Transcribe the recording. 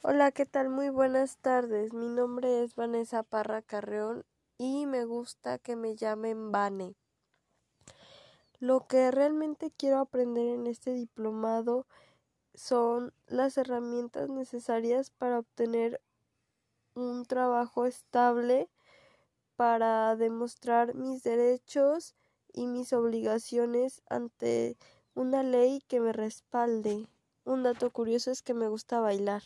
Hola, ¿qué tal? Muy buenas tardes. Mi nombre es Vanessa Parra Carreón y me gusta que me llamen Vane. Lo que realmente quiero aprender en este diplomado son las herramientas necesarias para obtener un trabajo estable, para demostrar mis derechos y mis obligaciones ante una ley que me respalde. Un dato curioso es que me gusta bailar.